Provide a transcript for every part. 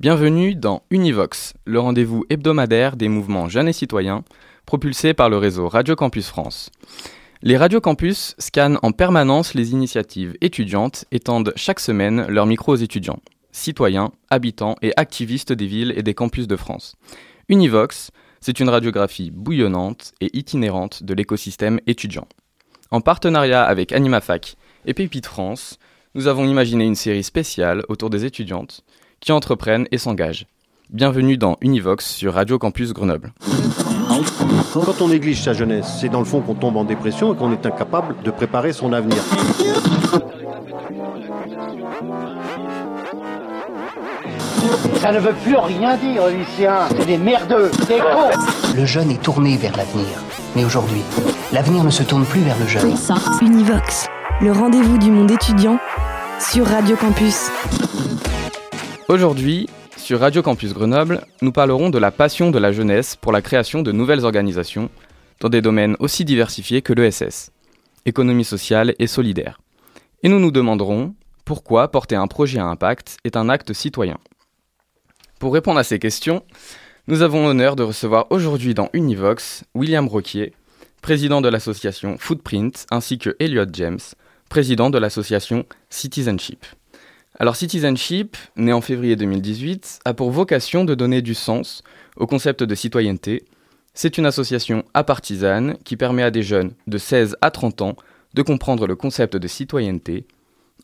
Bienvenue dans Univox, le rendez-vous hebdomadaire des mouvements jeunes et citoyens, propulsé par le réseau Radio Campus France. Les Radio Campus scannent en permanence les initiatives étudiantes et tendent chaque semaine leurs micros aux étudiants, citoyens, habitants et activistes des villes et des campus de France. Univox, c'est une radiographie bouillonnante et itinérante de l'écosystème étudiant. En partenariat avec AnimaFac et Pépite France, nous avons imaginé une série spéciale autour des étudiantes qui entreprennent et s'engagent. Bienvenue dans Univox sur Radio Campus Grenoble. Quand on néglige sa jeunesse, c'est dans le fond qu'on tombe en dépression et qu'on est incapable de préparer son avenir. Ça ne veut plus rien dire, lycéens. C'est des merdeux, des cons. Le jeune est tourné vers l'avenir. Mais aujourd'hui, l'avenir ne se tourne plus vers le jeune. Univox, le rendez-vous du monde étudiant sur Radio Campus. Aujourd'hui, sur Radio Campus Grenoble, nous parlerons de la passion de la jeunesse pour la création de nouvelles organisations dans des domaines aussi diversifiés que l'ESS, économie sociale et solidaire. Et nous nous demanderons pourquoi porter un projet à impact est un acte citoyen. Pour répondre à ces questions, nous avons l'honneur de recevoir aujourd'hui dans Univox William Roquier, président de l'association Footprint, ainsi que Elliot James, président de l'association Citizenship. Alors Citizenship, né en février 2018, a pour vocation de donner du sens au concept de citoyenneté. C'est une association apartisane qui permet à des jeunes de 16 à 30 ans de comprendre le concept de citoyenneté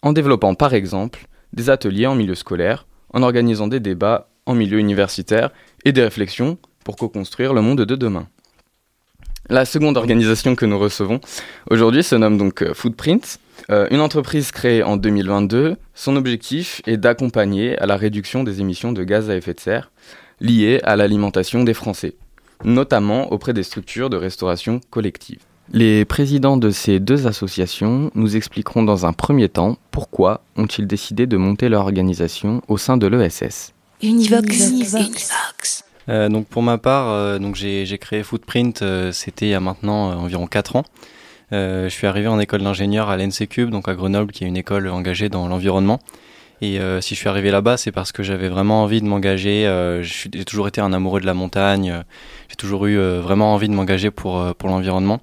en développant par exemple des ateliers en milieu scolaire, en organisant des débats en milieu universitaire et des réflexions pour co-construire le monde de demain. La seconde organisation que nous recevons aujourd'hui se nomme donc euh, Footprint, euh, une entreprise créée en 2022. Son objectif est d'accompagner à la réduction des émissions de gaz à effet de serre liées à l'alimentation des Français, notamment auprès des structures de restauration collective. Les présidents de ces deux associations nous expliqueront dans un premier temps pourquoi ont-ils décidé de monter leur organisation au sein de l'ESS. Univox. Univox. Euh, donc pour ma part, euh, donc j'ai créé Footprint, euh, c'était il y a maintenant environ 4 ans. je suis arrivé en école d'ingénieur à l'NC donc à Grenoble, qui est une école engagée dans l'environnement. Et si je suis arrivé là-bas, c'est parce que j'avais vraiment envie de m'engager. j'ai toujours été un amoureux de la montagne. j'ai toujours eu vraiment envie de m'engager pour, pour l'environnement.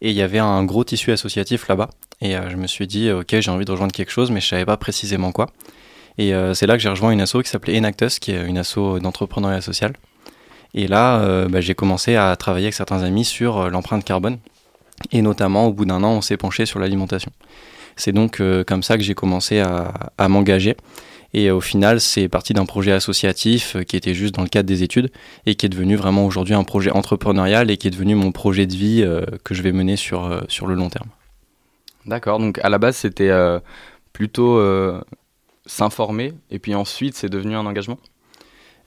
Et il y avait un gros tissu associatif là-bas. Et je me suis dit, ok, j'ai envie de rejoindre quelque chose, mais je savais pas précisément quoi. Et c'est là que j'ai rejoint une asso qui s'appelait Enactus, qui est une asso d'entrepreneuriat social. Et là, euh, bah, j'ai commencé à travailler avec certains amis sur euh, l'empreinte carbone. Et notamment, au bout d'un an, on s'est penché sur l'alimentation. C'est donc euh, comme ça que j'ai commencé à, m'engager. Et au final, c'est parti d'un projet associatif qui était juste dans le cadre des études et qui est devenu vraiment aujourd'hui un projet entrepreneurial et qui est devenu mon projet de vie que je vais mener sur, sur le long terme. D'accord, donc à la base c'était plutôt s'informer et puis ensuite c'est devenu un engagement?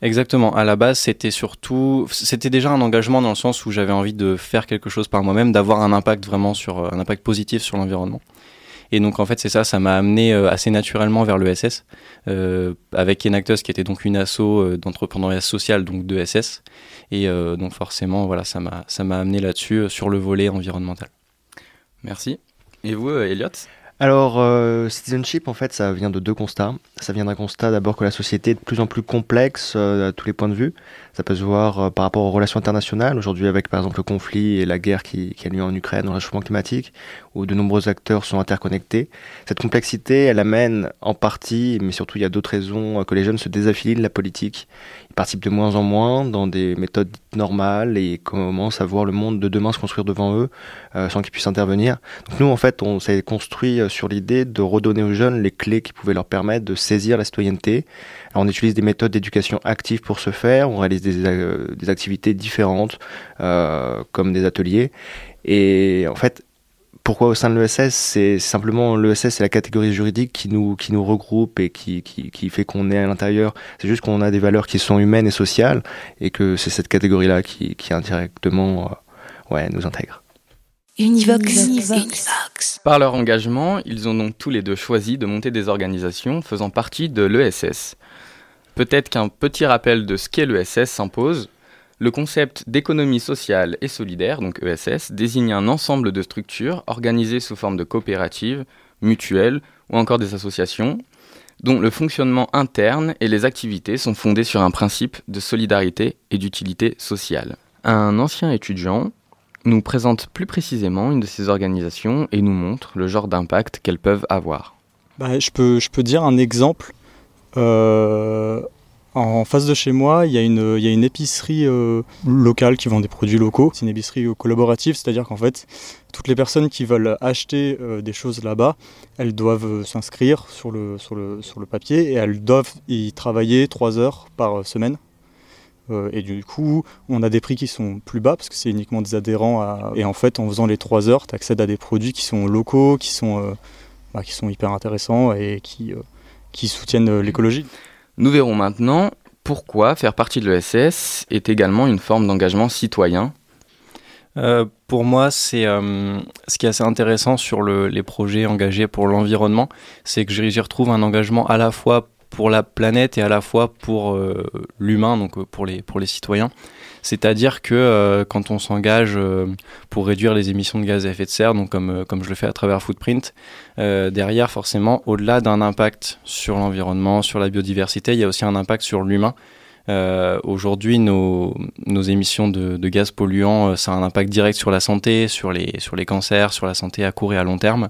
Exactement. À la base, c'était surtout, c'était déjà un engagement dans le sens où j'avais envie de faire quelque chose par moi-même, d'avoir un impact vraiment sur, un impact positif sur l'environnement. Et donc en fait c'est ça, ça m'a amené euh, assez naturellement vers l'ESS, euh, avec Enactus qui était donc une asso euh, d'entrepreneuriat social, donc de SS. Et donc forcément voilà, ça m'a ça m'a amené là-dessus sur le volet environnemental. Merci. Et vous, Elliot alors, euh, citizenship, en fait, ça vient de deux constats. Ça vient d'un constat d'abord que la société est de plus en plus complexe euh, à tous les points de vue. Ça peut se voir euh, par rapport aux relations internationales, aujourd'hui avec par exemple le conflit et la guerre qui, qui a lieu en Ukraine, le réchauffement climatique, où de nombreux acteurs sont interconnectés. Cette complexité, elle amène en partie, mais surtout il y a d'autres raisons, que les jeunes se désaffilient de la politique. Ils participent de moins en moins dans des méthodes normales et commencent à voir le monde de demain se construire devant eux sans qu'ils puissent intervenir. Donc nous, en fait, on s'est construit sur l'idée de redonner aux jeunes les clés qui pouvaient leur permettre de saisir la citoyenneté. on utilise des méthodes d'éducation active pour ce faire, on réalise des, euh, activités différentes euh, comme des ateliers. Et en fait, pourquoi au sein de l'ESS C'est simplement l'ESS, c'est la catégorie juridique qui nous, qui nous regroupe et qui, qui, fait qu'on est à l'intérieur. C'est juste qu'on a des valeurs qui sont humaines et sociales et que c'est cette catégorie-là qui, qui indirectement euh, ouais, nous intègre. Univox. Par leur engagement, ils ont donc tous les deux choisi de monter des organisations faisant partie de l'ESS. Peut-être qu'un petit rappel de ce qu'est l'ESS s'impose. Le concept d'économie sociale et solidaire, donc ESS, désigne un ensemble de structures organisées sous forme de coopératives, mutuelles ou encore des associations, dont le fonctionnement interne et les activités sont fondés sur un principe de solidarité et d'utilité sociale. Un ancien étudiant nous présente plus précisément une de ces organisations et nous montre le genre d'impact qu'elles peuvent avoir. Bah, je, peux, je peux dire un exemple. Euh, en face de chez moi, il y a une, épicerie euh, locale qui vend des produits locaux. C'est une épicerie collaborative, c'est-à-dire qu'en fait, toutes les personnes qui veulent acheter euh, des choses là-bas, elles doivent euh, s'inscrire sur le, papier et elles doivent y travailler trois heures par semaine. et du coup, on a des prix qui sont plus bas parce que c'est uniquement des adhérents. Et en fait, en faisant les trois heures, tu accèdes à des produits qui sont locaux, qui sont, bah, hyper intéressants et qui soutiennent l'écologie. Nous verrons maintenant pourquoi faire partie de l'ESS est également une forme d'engagement citoyen. Euh, pour moi, c'est euh, ce qui est assez intéressant sur les projets engagés pour l'environnement, c'est que j'y retrouve un engagement à la fois pour la planète et à la fois pour euh, l'humain, donc pour les, pour les citoyens. C'est-à-dire que euh, quand on s'engage euh, pour réduire les émissions de gaz à effet de serre, donc comme, euh, comme je le fais à travers Footprint, derrière forcément, au-delà d'un impact sur l'environnement, sur la biodiversité, il y a aussi un impact sur l'humain. Aujourd'hui, nos, nos, émissions de, de gaz polluants, ça a un impact direct sur la santé, sur les, sur les cancers, sur la santé à court et à long terme.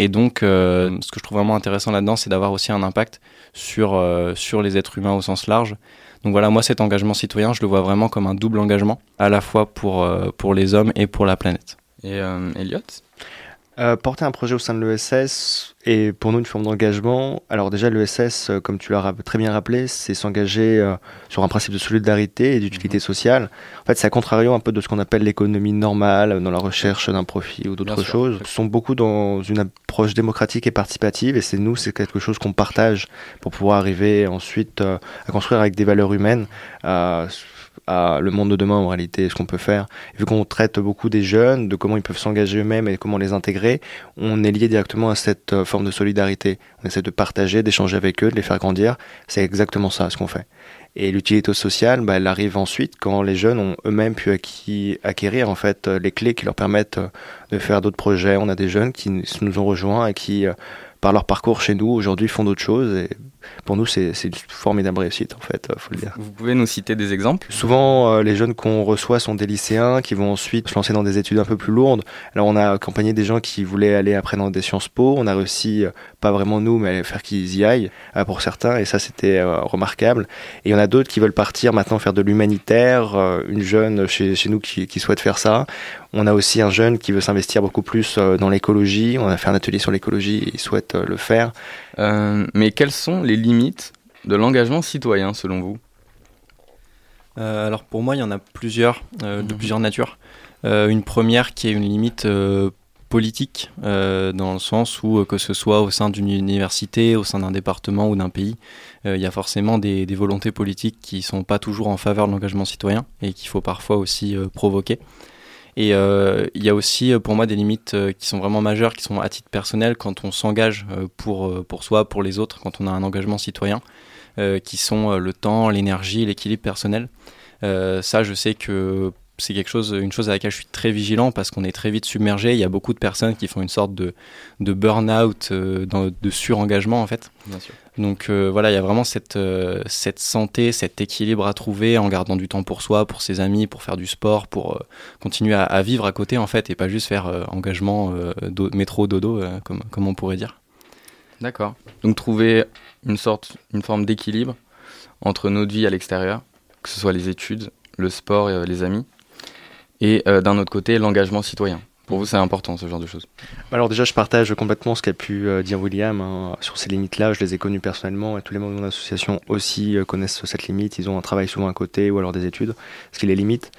Et donc, ce que je trouve vraiment intéressant là-dedans, c'est d'avoir aussi un impact sur, sur les êtres humains au sens large. Donc voilà, moi cet engagement citoyen, je le vois vraiment comme un double engagement, à la fois pour, euh, pour les hommes et pour la planète. Et euh, Elliot euh, porter un projet au sein de l'ESS est pour nous une forme d'engagement. Alors déjà, l'ESS, euh, comme tu l'as très bien rappelé, c'est s'engager euh, sur un principe de solidarité et d'utilité mhm. sociale. En fait, c'est à contrario un peu de ce qu'on appelle l'économie normale, dans la recherche d'un profit ou d'autres choses. Ce sont beaucoup dans une approche démocratique et participative, et c'est nous, c'est quelque chose qu'on partage pour pouvoir arriver ensuite à construire avec des valeurs humaines à le monde de demain en réalité, ce qu'on peut faire. vu qu'on traite beaucoup des jeunes, de comment ils peuvent s'engager eux-mêmes et comment les intégrer, on est lié directement à cette euh, forme de solidarité. On essaie de partager, d'échanger avec eux, de les faire grandir. C'est exactement ça ce qu'on fait. Et l'utilité sociale, bah, elle arrive ensuite quand les jeunes ont eux-mêmes pu acquérir en fait euh, les clés qui leur permettent euh, de faire d'autres projets. On a des jeunes qui nous ont rejoints et qui, par leur parcours chez nous, aujourd'hui font d'autres choses. Et pour nous, c'est une formidable réussite, en fait, faut le dire. Vous pouvez nous citer des exemples? Souvent, euh, les jeunes qu'on reçoit sont des lycéens qui vont ensuite se lancer dans des études un peu plus lourdes. Alors, on a accompagné des gens qui voulaient aller après dans des Sciences Po. On a réussi, euh, pas vraiment nous, mais faire qu'ils y aillent euh, pour certains, et ça, c'était remarquable. Et il y en a d'autres qui veulent partir maintenant faire de l'humanitaire. une jeune chez, chez nous qui, qui, souhaite faire ça. On a aussi un jeune qui veut s'investir beaucoup plus dans l'écologie. On a fait un atelier sur l'écologie, il souhaite le faire. mais quels sont les limites de l'engagement citoyen selon vous euh, Alors pour moi, il y en a plusieurs, euh, de Mhm. plusieurs natures. Euh, une première qui est une limite politique, dans le sens où, que ce soit au sein d'une université, au sein d'un département ou d'un pays, il y a forcément des, des volontés politiques qui sont pas toujours en faveur de l'engagement citoyen et qu'il faut parfois aussi provoquer. Et euh, il y a aussi euh, pour moi des limites euh, qui sont vraiment majeures, qui sont à titre personnel quand on s'engage pour, pour soi, pour les autres, quand on a un engagement citoyen, qui sont le temps, l'énergie, l'équilibre personnel. Ça, je sais que c'est quelque chose, une chose à laquelle je suis très vigilant parce qu'on est très vite submergé. Il y a beaucoup de personnes qui font une sorte de, de burn-out, de surengagement en fait. Bien sûr. Donc euh, voilà, il y a vraiment cette, euh, cette santé, cet équilibre à trouver en gardant du temps pour soi, pour ses amis, pour faire du sport, pour euh, continuer à, vivre à côté en fait et pas juste faire engagement métro dodo comme, on pourrait dire. D'accord. Donc trouver une sorte, une forme d'équilibre entre notre vie à l'extérieur, que ce soit les études, le sport et les amis, et d'un autre côté l'engagement citoyen. Pour vous, c'est important ce genre de choses. Alors déjà, je partage complètement ce qu'a pu euh, dire William hein, sur ces limites-là. Je les ai connues personnellement et tous les membres de mon association aussi euh, connaissent cette limite. Ils ont un travail souvent à côté ou alors des études, ce qui les limite.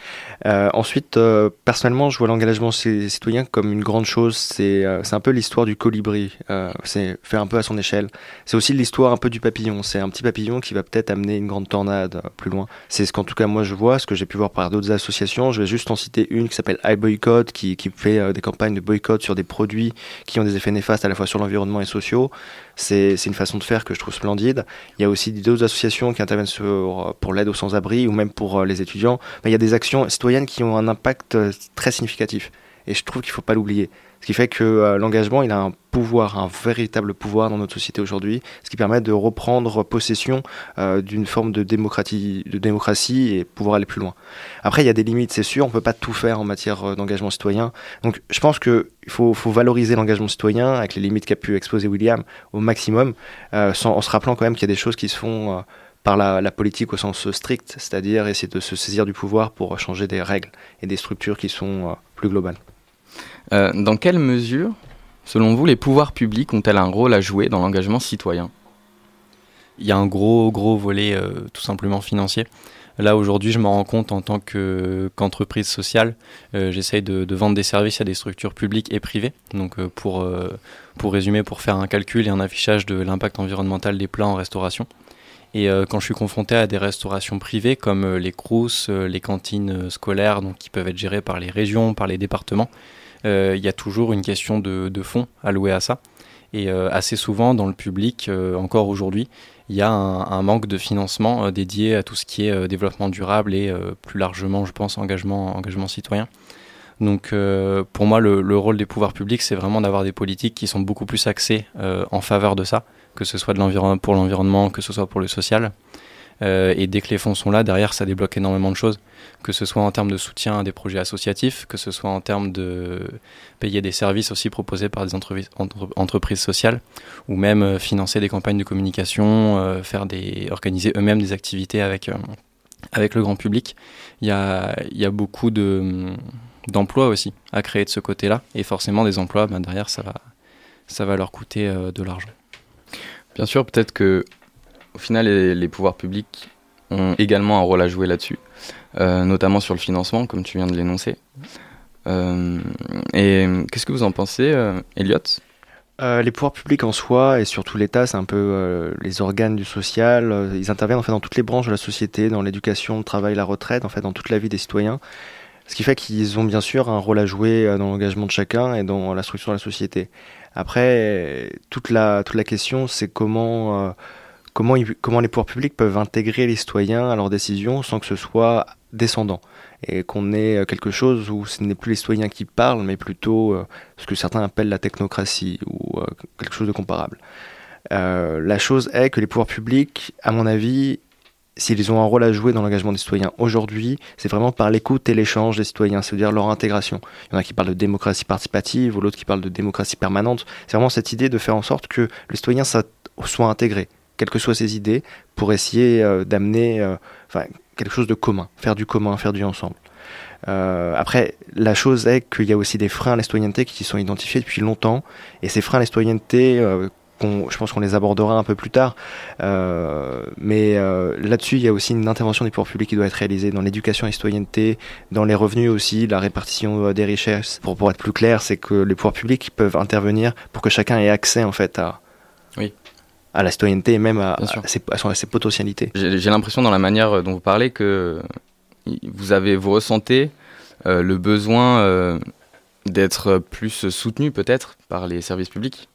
Euh, ensuite, personnellement, je vois l'engagement ci- citoyen comme une grande chose. C'est un peu l'histoire du colibri. C'est faire un peu à son échelle. C'est aussi l'histoire un peu du papillon. C'est un petit papillon qui va peut-être amener une grande tornade plus loin. C'est ce qu'en tout cas moi je vois, ce que j'ai pu voir par d'autres associations. Je vais juste en citer une qui s'appelle iBoycott, qui, qui fait euh, des campagnes de boycott sur des produits qui ont des effets néfastes à la fois sur l'environnement et sociaux. C'est une façon de faire que je trouve splendide. Il y a aussi d'autres associations qui interviennent pour l'aide aux sans-abri ou même pour euh, les étudiants. Mais il y a des actions citoyennes qui ont un impact euh, très significatif. Et je trouve qu'il ne faut pas l'oublier. Ce qui fait que euh, l'engagement, il a un pouvoir, un véritable pouvoir dans notre société aujourd'hui, ce qui permet de reprendre possession euh, d'une forme de démocratie, et pouvoir aller plus loin. Après, il y a des limites, c'est sûr, on peut pas tout faire en matière euh, d'engagement citoyen. Donc, je pense qu'il faut, valoriser l'engagement citoyen avec les limites qu'a pu exposer William au maximum, en se rappelant quand même qu'il y a des choses qui se font par la, politique au sens strict, c'est-à-dire essayer de se saisir du pouvoir pour changer des règles et des structures qui sont plus globales. Euh, dans quelle mesure, selon vous, les pouvoirs publics ont-elles un rôle à jouer dans l'engagement citoyen? Il y a un gros, gros volet euh, tout simplement financier. Là, aujourd'hui, je me rends compte en tant qu'entreprise sociale, euh, j'essaye de, vendre des services à des structures publiques et privées. Donc, pour, pour résumer, pour faire un calcul et un affichage de l'impact environnemental des plats en restauration. Et quand je suis confronté à des restaurations privées comme les CROUS, les cantines scolaires, qui peuvent être gérées par les régions, par les départements, il y a toujours une question de, fonds alloués à ça. Et euh, assez souvent, dans le public, euh, encore aujourd'hui, il y a un, manque de financement dédié à tout ce qui est développement durable et plus largement, je pense, engagement, engagement citoyen. Donc pour moi, le, le, rôle des pouvoirs publics, c'est vraiment d'avoir des politiques qui sont beaucoup plus axées en faveur de ça, que ce soit pour l'environnement, que ce soit pour le social. Euh, et dès que les fonds sont là, derrière, ça débloque énormément de choses, que ce soit en termes de soutien à des projets associatifs, que ce soit en termes de payer des services aussi proposés par des entreprises, sociales, ou même euh, financer des campagnes de communication, euh, faire des, organiser eux-mêmes des activités avec, avec le grand public. Il y a, y a beaucoup de d'emplois aussi à créer de ce côté-là, et forcément des emplois, ben derrière, ça va, ça va leur coûter de l'argent. Bien sûr, peut-être que au final, les, pouvoirs publics ont également un rôle à jouer là-dessus, euh, notamment sur le financement, comme tu viens de l'énoncer. Euh, et qu'est-ce que vous en pensez, euh, Elliot? Les pouvoirs publics en soi et surtout l'État, c'est un peu les organes du social. ils interviennent en fait dans toutes les branches de la société, dans l'éducation, le travail, la retraite, en fait dans toute la vie des citoyens. Ce qui fait qu'ils ont bien sûr un rôle à jouer dans l'engagement de chacun et dans la structure de la société. Après, toute la toute la question, c'est comment comment, les pouvoirs publics peuvent intégrer les citoyens à leurs décisions sans que ce soit descendant et qu'on ait euh, quelque chose où ce n'est plus les citoyens qui parlent, mais plutôt euh, ce que certains appellent la technocratie ou euh, quelque chose de comparable. la chose est que les pouvoirs publics, à mon avis, s'ils ont un rôle à jouer dans l'engagement des citoyens aujourd'hui, c'est vraiment par l'écoute et l'échange des citoyens, c'est-à-dire leur intégration. Il y en a qui parlent de démocratie participative, ou l'autre qui parle de démocratie permanente. C'est vraiment cette idée de faire en sorte que les citoyens soient intégrés quelles que soient ses idées, pour essayer euh, d'amener euh, quelque chose de commun, faire du commun, faire du ensemble. Euh, après, la chose est qu'il y a aussi des freins à la citoyenneté qui sont identifiés depuis longtemps, et ces freins à la citoyenneté, je pense qu'on les abordera un peu plus tard, mais là-dessus, il y a aussi une intervention des pouvoirs publics qui doit être réalisée dans l'éducation à la citoyenneté, dans les revenus aussi, la répartition des richesses. Pour, pour être plus clair, c'est que les pouvoirs publics peuvent intervenir pour que chacun ait accès en fait à, oui à la citoyenneté et même à, ses, potentialités. J'ai l'impression dans la manière dont vous parlez que vous avez, vous ressentez euh, le besoin euh, d'être plus soutenu peut-être par les services publics,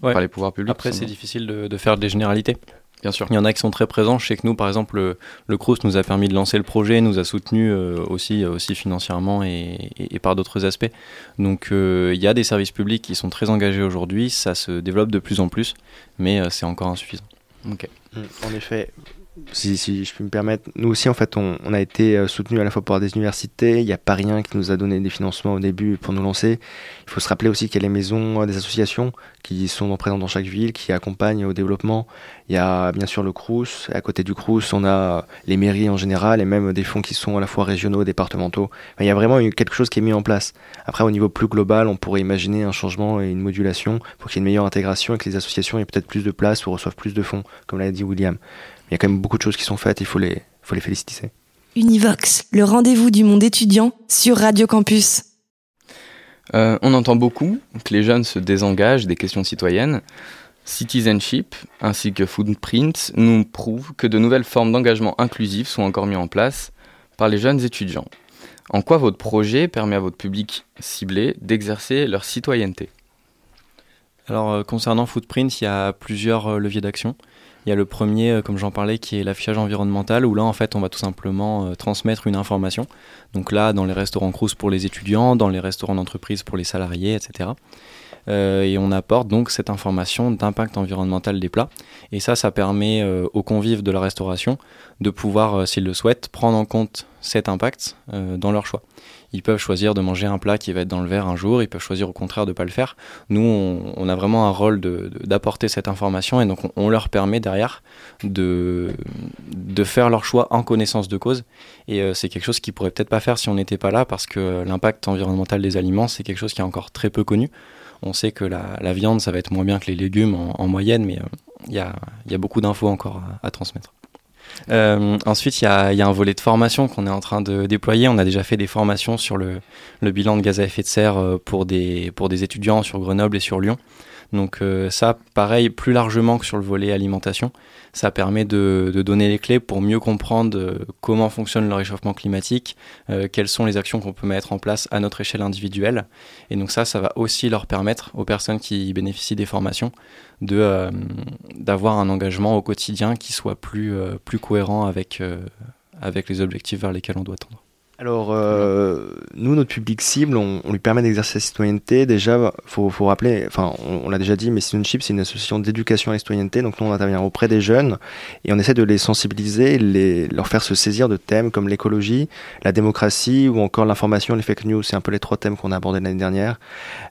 par les pouvoirs publics. Après, c'est difficile de, de, faire des généralités. Bien sûr. Il y en a qui sont très présents. Je sais que nous, par exemple, le, le CRUS nous a permis de lancer le projet, nous a soutenus euh, aussi, euh, aussi financièrement et, et, par d'autres aspects. Donc euh, il y a des services publics qui sont très engagés aujourd'hui, ça se développe de plus en plus, mais c'est encore insuffisant. Ok. Mmh, en effet, si, je peux me permettre, nous aussi en fait on, a été euh, soutenu à la fois par des universités, il y a pas rien qui nous a donné des financements au début pour nous lancer. Il faut se rappeler aussi qu'il y a les maisons euh, des associations qui sont présentes dans chaque ville, qui accompagnent au développement. Il y a bien sûr le CRUS, à côté du CRUS on a les mairies en général et même des fonds qui sont à la fois régionaux, départementaux. il y a vraiment quelque chose qui est mis en place. Après au niveau plus global on pourrait imaginer un changement et une modulation pour qu'il y ait une meilleure intégration et que les associations aient peut-être plus de place ou reçoivent plus de fonds, comme l'a dit William il y a quand même beaucoup de choses qui sont faites, il faut les, faut les féliciter. Univox, le rendez-vous du monde étudiant sur Radio Campus. Euh, on entend beaucoup que les jeunes se désengagent des questions citoyennes. Citizenship ainsi que Footprint nous prouvent que de nouvelles formes d'engagement inclusif sont encore mises en place par les jeunes étudiants. En quoi votre projet permet à votre public ciblé d'exercer leur citoyenneté? Alors euh, concernant Footprint, il y a plusieurs euh, leviers d'action. Il y a le premier, comme j'en parlais, qui est l'affichage environnemental, où là, en fait, on va tout simplement transmettre une information. Donc là, dans les restaurants Crous pour les étudiants, dans les restaurants d'entreprise pour les salariés, etc. Euh, et on apporte donc cette information d'impact environnemental des plats. Et ça, ça permet euh, aux convives de la restauration de pouvoir, euh, s'ils le souhaitent, prendre en compte cet impact dans leur choix. Ils peuvent choisir de manger un plat qui va être dans le verre un jour, ils peuvent choisir au contraire de ne pas le faire. Nous, on, a vraiment un rôle d'apporter cette information et donc on, leur permet derrière de, faire leur choix en connaissance de cause. Et c'est quelque chose qu'ils pourraient peut-être pas faire si on n'était pas là parce que l'impact environnemental des aliments, c'est quelque chose qui est encore très peu connu. On sait que la, viande, ça va être moins bien que les légumes en, moyenne, mais euh, il y, a, beaucoup d'infos encore à, transmettre. Euh, ensuite, il y, a, un volet de formation qu'on est en train de déployer. On a déjà fait des formations sur le, bilan de gaz à effet de serre euh, pour des étudiants sur Grenoble et sur Lyon. Donc ça, pareil, plus largement que sur le volet alimentation, ça permet de, donner les clés pour mieux comprendre euh, comment fonctionne le réchauffement climatique, euh, quelles sont les actions qu'on peut mettre en place à notre échelle individuelle. Et donc ça, ça va aussi leur permettre aux personnes qui bénéficient des formations de euh, d'avoir un engagement au quotidien qui soit plus, plus cohérent avec, avec les objectifs vers lesquels on doit tendre. Alors, euh, nous, notre public cible, on, lui permet d'exercer sa citoyenneté. Déjà, faut, faut rappeler, enfin, on, l'a déjà dit, mais Citizenship, c'est une association d'éducation à la citoyenneté. Donc, nous, on intervient auprès des jeunes et on essaie de les sensibiliser, les, leur faire se saisir de thèmes comme l'écologie, la démocratie ou encore l'information, les fake news. C'est un peu les trois thèmes qu'on a abordés l'année dernière.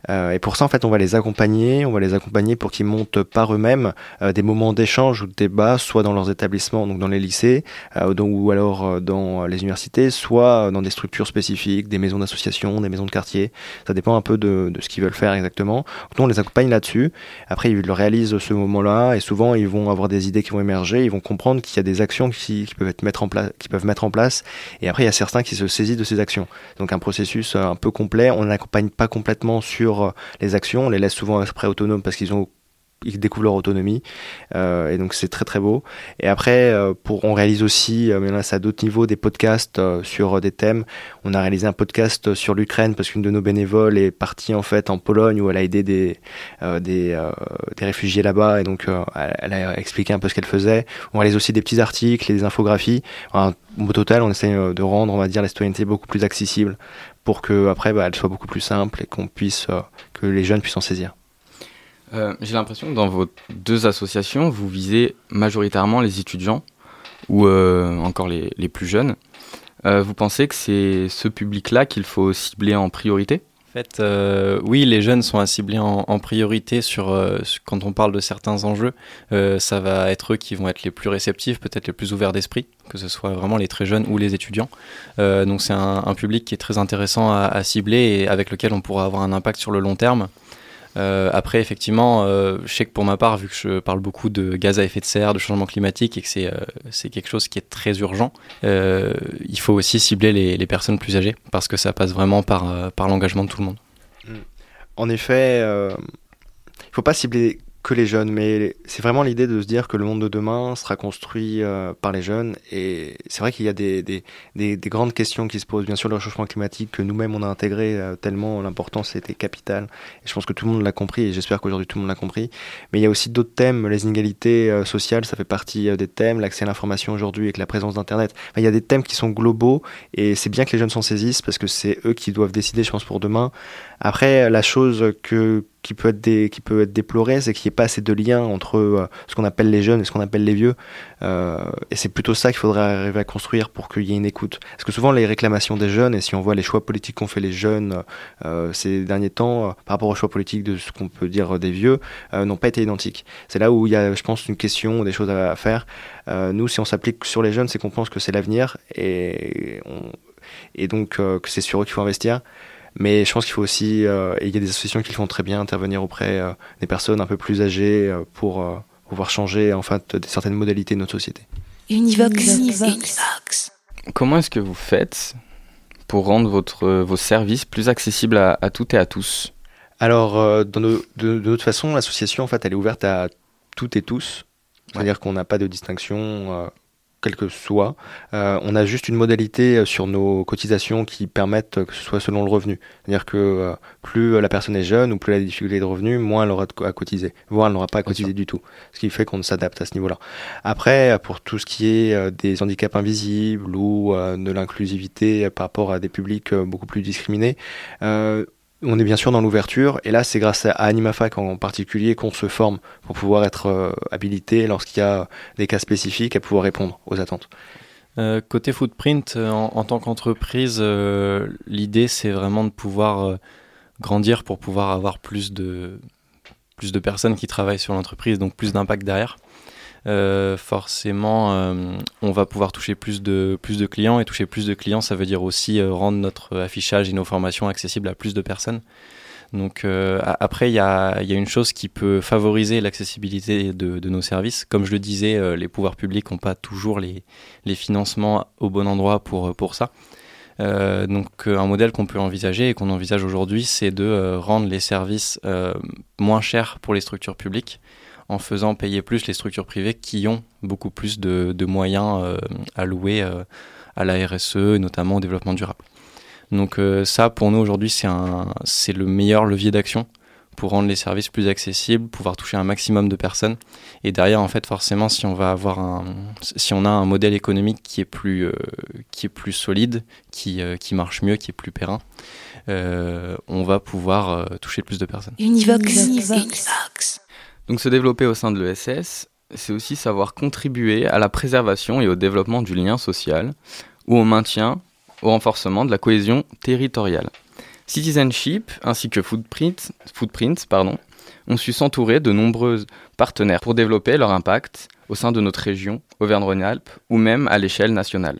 Euh, et pour ça, en fait, on va les accompagner. On va les accompagner pour qu'ils montent par eux-mêmes euh, des moments d'échange ou de débat, soit dans leurs établissements, donc dans les lycées, euh, ou alors dans les universités, soit dans des structures spécifiques, des maisons d'association, des maisons de quartier. Ça dépend un peu de, ce qu'ils veulent faire exactement. nous, on les accompagne là-dessus. Après, ils le réalisent ce moment-là et souvent, ils vont avoir des idées qui vont émerger. Ils vont comprendre qu'il y a des actions qui, peuvent être mettre en place, qui peuvent mettre en place. Et après, il y a certains qui se saisissent de ces actions. Donc, un processus euh, un peu complet. On n'accompagne pas complètement sur euh, les actions. On les laisse souvent après autonomes parce qu'ils ont ils découvrent leur autonomie euh, et donc c'est très très beau. Et après euh, pour on réalise aussi euh, mais là c'est à d'autres niveaux des podcasts euh, sur des thèmes. On a réalisé un podcast sur l'Ukraine parce qu'une de nos bénévoles est partie en fait en Pologne où elle a aidé des des, des, réfugiés là-bas et donc elle a expliqué un peu ce qu'elle faisait. On réalise aussi des petits articles et des infographies. Au total on essaie de rendre on va dire la citoyenneté beaucoup plus accessible pour que après bah, elle soit beaucoup plus simple et qu'on puisse que les jeunes puissent en saisir euh, j'ai l'impression que dans vos deux associations, vous visez majoritairement les étudiants ou euh, encore les, les, plus jeunes. Euh, vous pensez que c'est ce public-là qu'il faut cibler en priorité? En fait, oui, les jeunes sont à cibler en, priorité sur quand on parle de certains enjeux. ça va être eux qui vont être les plus réceptifs, peut-être les plus ouverts d'esprit, que ce soit vraiment les très jeunes ou les étudiants. donc c'est un, public qui est très intéressant à, cibler et avec lequel on pourra avoir un impact sur le long terme. Euh, après, effectivement, euh, je sais que pour ma part, vu que je parle beaucoup de gaz à effet de serre, de changement climatique et que c'est euh, quelque chose qui est très urgent, il faut aussi cibler les, personnes plus âgées parce que ça passe vraiment par, par l'engagement de tout le monde. En effet, il ne faut pas cibler les jeunes, mais c'est vraiment l'idée de se dire que le monde de demain sera construit euh, par les jeunes. Et c'est vrai qu'il y a des, des, des, des, grandes questions qui se posent. Bien sûr, le réchauffement climatique que nous-mêmes on a intégré euh, tellement l'importance était capitale. Et je pense que tout le monde l'a compris et j'espère qu'aujourd'hui tout le monde l'a compris. Mais il y a aussi d'autres thèmes. Les inégalités euh, sociales, ça fait partie des thèmes. L'accès à l'information aujourd'hui avec la présence d'Internet. Il y a des thèmes qui sont globaux et c'est bien que les jeunes s'en saisissent parce que c'est eux qui doivent décider, je pense, pour demain. Après, la chose que qui peut être, des, qui peut être déploré, c'est qu'il n'y ait pas assez de lien entre euh, ce qu'on appelle les jeunes et ce qu'on appelle les vieux. Euh, et c'est plutôt ça qu'il faudrait arriver à construire pour qu'il y ait une écoute. Parce que souvent les réclamations des jeunes, et si on voit les choix politiques qu'ont fait les jeunes euh, ces derniers temps, par rapport aux choix politiques de ce qu'on peut dire des vieux, n'ont pas été identiques. C'est là où il y a, je pense, une question, des choses à, faire. nous, si on s'applique sur les jeunes, c'est qu'on pense que c'est l'avenir et, et donc que c'est sur eux qu'il faut investir. Mais je pense qu'il faut aussi, euh, et il y a des associations qui font très bien, intervenir auprès euh, des personnes un peu plus âgées euh, pour pouvoir changer en fait, certaines modalités de notre société. Univox. Comment est-ce que vous faites pour rendre votre, vos services plus accessibles à, toutes et à tous? Alors, de, de, toute façon, l'association, en fait, elle est ouverte à toutes et tous. C'est-à-dire qu'on n'a pas de distinction quel que soit. Euh, on a juste une modalité euh, sur nos cotisations qui permettent que ce soit selon le revenu. C'est-à-dire que euh, plus la personne est jeune ou plus elle a des difficultés de revenus, moins elle aura à cotiser. Voire elle n'aura pas à cotiser du tout. Ce qui fait qu'on s'adapte à ce niveau-là. Après, pour tout ce qui est des handicaps invisibles ou de l'inclusivité par rapport à des publics beaucoup plus discriminés, on est bien sûr dans l'ouverture, et là c'est grâce à AnimaFac en particulier qu'on se forme pour pouvoir être euh, habilité lorsqu'il y a des cas spécifiques à pouvoir répondre aux attentes. Euh, côté footprint, euh, en, tant qu'entreprise, l'idée c'est vraiment de pouvoir grandir pour pouvoir avoir plus de, plus de personnes qui travaillent sur l'entreprise, donc plus d'impact derrière. Euh, forcément, euh, on va pouvoir toucher plus de, plus de clients. Et toucher plus de clients, ça veut dire aussi euh, rendre notre affichage et nos formations accessibles à plus de personnes. Donc après, il y a, une chose qui peut favoriser l'accessibilité de, nos services. Comme je le disais, les pouvoirs publics n'ont pas toujours les, financements au bon endroit pour ça. donc un modèle qu'on peut envisager et qu'on envisage aujourd'hui, c'est de rendre les services moins chers pour les structures publiques en faisant payer plus les structures privées qui ont beaucoup plus de, moyens euh, alloués euh, à la RSE et notamment au développement durable. Donc euh, ça, pour nous aujourd'hui, c'est le meilleur levier d'action pour rendre les services plus accessibles, pouvoir toucher un maximum de personnes. Et derrière, en fait, forcément, si on va avoir un, si on a un modèle économique qui est plus, qui est plus solide, qui, qui marche mieux, qui est plus périn, on va pouvoir toucher plus de personnes. Univox. Univox. Donc se développer au sein de l'ESS, c'est aussi savoir contribuer à la préservation et au développement du lien social, ou au maintien, au renforcement de la cohésion territoriale. Citizenship ainsi que Footprint, ont su s'entourer de nombreux partenaires pour développer leur impact au sein de notre région, Auvergne-Rhône-Alpes, ou même à l'échelle nationale.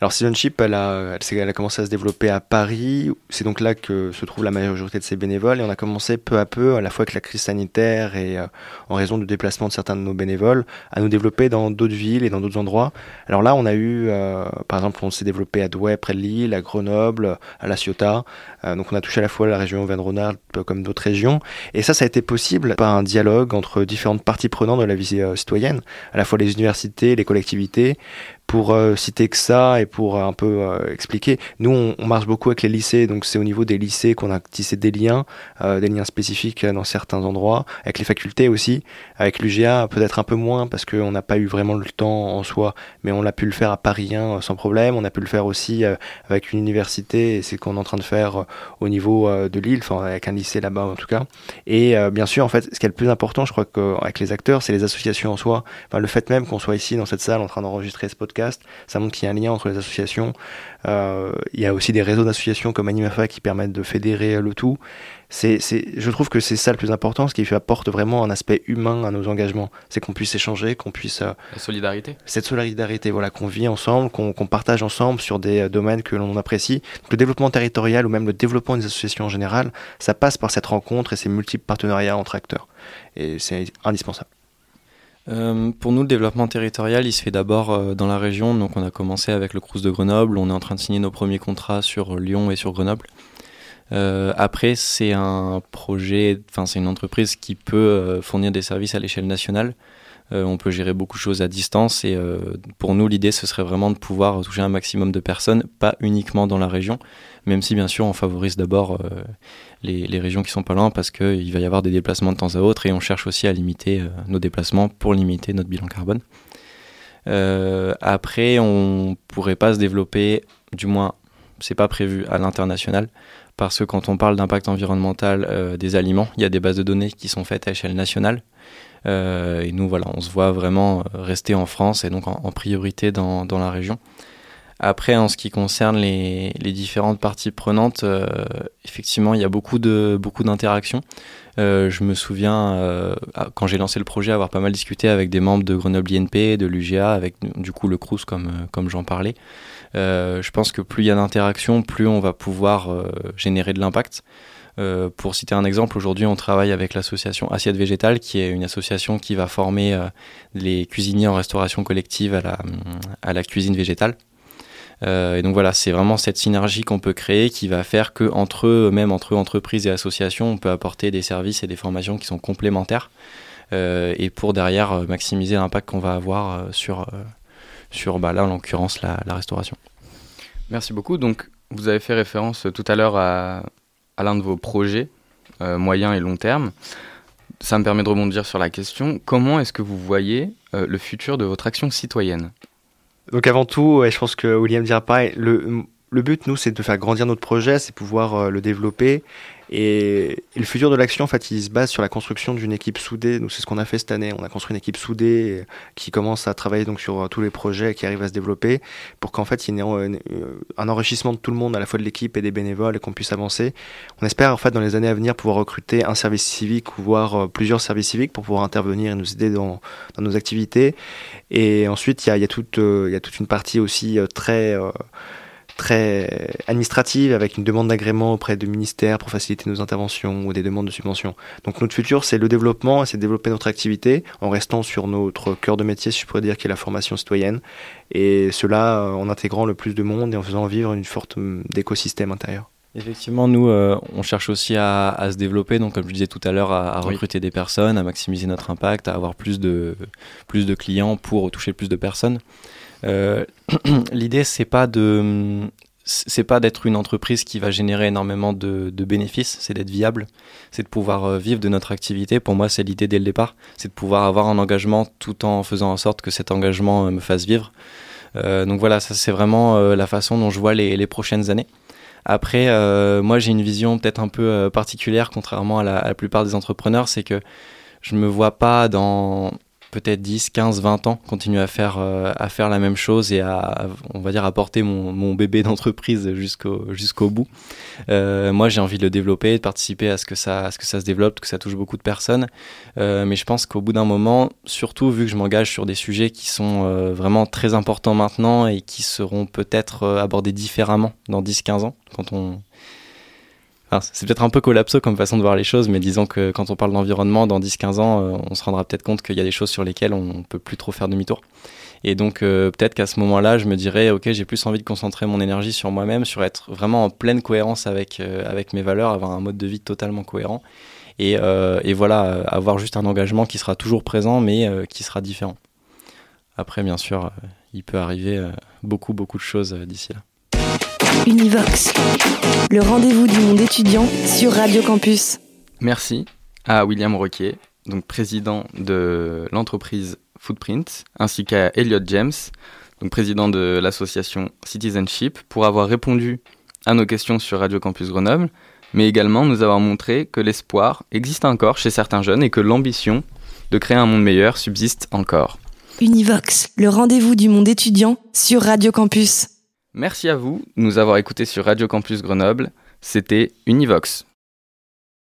Alors Citizenship, elle a, elle, a commencé à se développer à Paris. C'est donc là que se trouve la majorité de ses bénévoles. Et on a commencé peu à peu, à la fois avec la crise sanitaire et euh, en raison du déplacement de certains de nos bénévoles, à nous développer dans d'autres villes et dans d'autres endroits. Alors là, on a eu, euh, par exemple, on s'est développé à Douai, près de Lille, à Grenoble, à La Ciotat. Euh, donc on a touché à la fois la région Auvergne-Rhône-Alpes comme d'autres régions. Et ça, ça a été possible par un dialogue entre différentes parties prenantes de la vie citoyenne, à la fois les universités, les collectivités, pour euh, citer que ça et pour un peu euh, expliquer, nous on, on, marche beaucoup avec les lycées, donc c'est au niveau des lycées qu'on a tissé des liens, euh, des liens spécifiques dans certains endroits, avec les facultés aussi, avec l'UGA peut-être un peu moins parce qu'on n'a pas eu vraiment le temps en soi, mais on a pu le faire à Paris 1 sans problème, on a pu le faire aussi avec une université, et c'est ce qu'on est en train de faire au niveau de Lille, enfin avec un lycée là-bas en tout cas. Et bien sûr en fait, ce qui est le plus important, je crois qu'avec les acteurs, c'est les associations en soi, enfin, le fait même qu'on soit ici dans cette salle en train d'enregistrer ce podcast ça montre qu'il y a un lien entre les associations. Euh, il y a aussi des réseaux d'associations comme Animafa qui permettent de fédérer le tout. C'est, je trouve que c'est ça le plus important, ce qui apporte vraiment un aspect humain à nos engagements. C'est qu'on puisse échanger, qu'on puisse... Euh, La solidarité. Cette solidarité, voilà, qu'on vit ensemble, qu'on, partage ensemble sur des euh, domaines que l'on apprécie. le développement territorial ou même le développement des associations en général, ça passe par cette rencontre et ces multiples partenariats entre acteurs. Et c'est indispensable. Euh, pour nous, le développement territorial, il se fait d'abord euh, dans la région. Donc, on a commencé avec le Crous de Grenoble. On est en train de signer nos premiers contrats sur Lyon et sur Grenoble. Euh, après, c'est un projet, enfin, c'est une entreprise qui peut fournir des services à l'échelle nationale. On peut gérer beaucoup de choses à distance et pour nous, l'idée, ce serait vraiment de pouvoir toucher un maximum de personnes, pas uniquement dans la région, même si bien sûr on favorise d'abord les, régions qui sont pas loin parce qu'il va y avoir des déplacements de temps à autre et on cherche aussi à limiter euh, nos déplacements pour limiter notre bilan carbone. Euh, après, on pourrait pas se développer, du moins, c'est pas prévu à l'international, parce que quand on parle d'impact environnemental euh, des aliments, il y a des bases de données qui sont faites à échelle nationale. Et nous, voilà, on se voit vraiment rester en France et donc en, priorité dans, la région. Après, en ce qui concerne les, différentes parties prenantes, euh, effectivement, il y a beaucoup de beaucoup d'interactions. Euh, je me souviens, euh, quand j'ai lancé le projet, avoir pas mal discuté avec des membres de Grenoble INP, de l'UGA, avec du coup le CRUS comme, comme j'en parlais. je pense que plus il y a d'interactions, plus on va pouvoir générer de l'impact. Euh, pour citer un exemple, aujourd'hui on travaille avec l'association Assiette Végétale, qui est une association qui va former les cuisiniers en restauration collective à la, la cuisine végétale. Euh, et donc voilà, c'est vraiment cette synergie qu'on peut créer qui va faire que entre eux, même entre entreprises et associations, on peut apporter des services et des formations qui sont complémentaires euh, et pour derrière euh, maximiser l'impact qu'on va avoir sur sur bah, là en l'occurrence la, restauration. Merci beaucoup. Donc vous avez fait référence tout à l'heure à, l'un de vos projets moyen et long terme. Ça me permet de rebondir sur la question. Comment est-ce que vous voyez le futur de votre action citoyenne? Donc avant tout, je pense que William dira pareil, le, le but, nous, c'est de faire grandir notre projet, c'est pouvoir le développer et, le futur de l'action, en fait, il se base sur la construction d'une équipe soudée. Nous, c'est ce qu'on a fait cette année. On a construit une équipe soudée qui commence à travailler donc sur euh, tous les projets qui arrivent à se développer pour qu'en fait, il y ait euh, un enrichissement de tout le monde, à la fois de l'équipe et des bénévoles, et qu'on puisse avancer. On espère, en fait, dans les années à venir, pouvoir recruter un service civique ou voire euh, plusieurs services civiques pour pouvoir intervenir et nous aider dans, nos activités. Et ensuite, il y a toute une partie aussi très très administrative avec une demande d'agrément auprès de ministères pour faciliter nos interventions ou des demandes de subventions. Donc notre futur, c'est le développement, c'est de développer notre activité en restant sur notre cœur de métier, si je pourrais dire, qui est la formation citoyenne, et cela euh, en intégrant le plus de monde et en faisant vivre une forte hum, d'écosystème intérieur. Effectivement, nous, euh, on cherche aussi à, se développer, donc comme je disais tout à l'heure, à, recruter des personnes, à maximiser notre impact, à avoir plus de, plus de clients pour toucher plus de personnes. Euh, l'idée, c'est pas de c'est pas d'être une entreprise qui va générer énormément de, bénéfices, c'est d'être viable, c'est de pouvoir euh, vivre de notre activité. Pour moi, c'est l'idée dès le départ, c'est de pouvoir avoir un engagement tout en faisant en sorte que cet engagement euh, me fasse vivre. donc voilà, ça c'est vraiment la façon dont je vois les, prochaines années. Après, moi j'ai une vision peut-être un peu particulière, contrairement à la, à la, plupart des entrepreneurs, c'est que je me vois pas dans peut-être 10, 15, 20 ans, continuer à faire, euh, à faire la même chose et à, on va dire, apporter mon, mon bébé d'entreprise jusqu'au jusqu'au bout. Euh, moi, j'ai envie de le développer, de participer à ce que ça, à ce que ça se développe, que ça touche beaucoup de personnes. Euh, mais je pense qu'au bout d'un moment, surtout vu que je m'engage sur des sujets qui sont vraiment très importants maintenant et qui seront peut-être abordés différemment dans 10-15 ans, quand on, c'est peut-être un peu collapso comme façon de voir les choses, mais disons que quand on parle d'environnement, dans 10-15 ans, euh, on se rendra peut-être compte qu'il y a des choses sur lesquelles on ne peut plus trop faire demi-tour. Et donc euh, peut-être qu'à ce moment-là, je me dirais, ok, j'ai plus envie de concentrer mon énergie sur moi-même, sur être vraiment en pleine cohérence avec, euh, avec mes valeurs, avoir un mode de vie totalement cohérent. Et, et voilà, avoir juste un engagement qui sera toujours présent, mais qui sera différent. Après, bien sûr, il peut arriver beaucoup, beaucoup de choses d'ici là. Univox, le rendez-vous du monde étudiant sur Radio Campus. Merci à William Roquier, donc président de l'entreprise Footprint, ainsi qu'à Elliot James, donc président de l'association Citizenship, pour avoir répondu à nos questions sur Radio Campus Grenoble, mais également nous avoir montré que l'espoir existe encore chez certains jeunes et que l'ambition de créer un monde meilleur subsiste encore. Univox, le rendez-vous du monde étudiant sur Radio Campus. Merci à vous de nous avoir écoutés sur Radio Campus Grenoble. C'était Univox.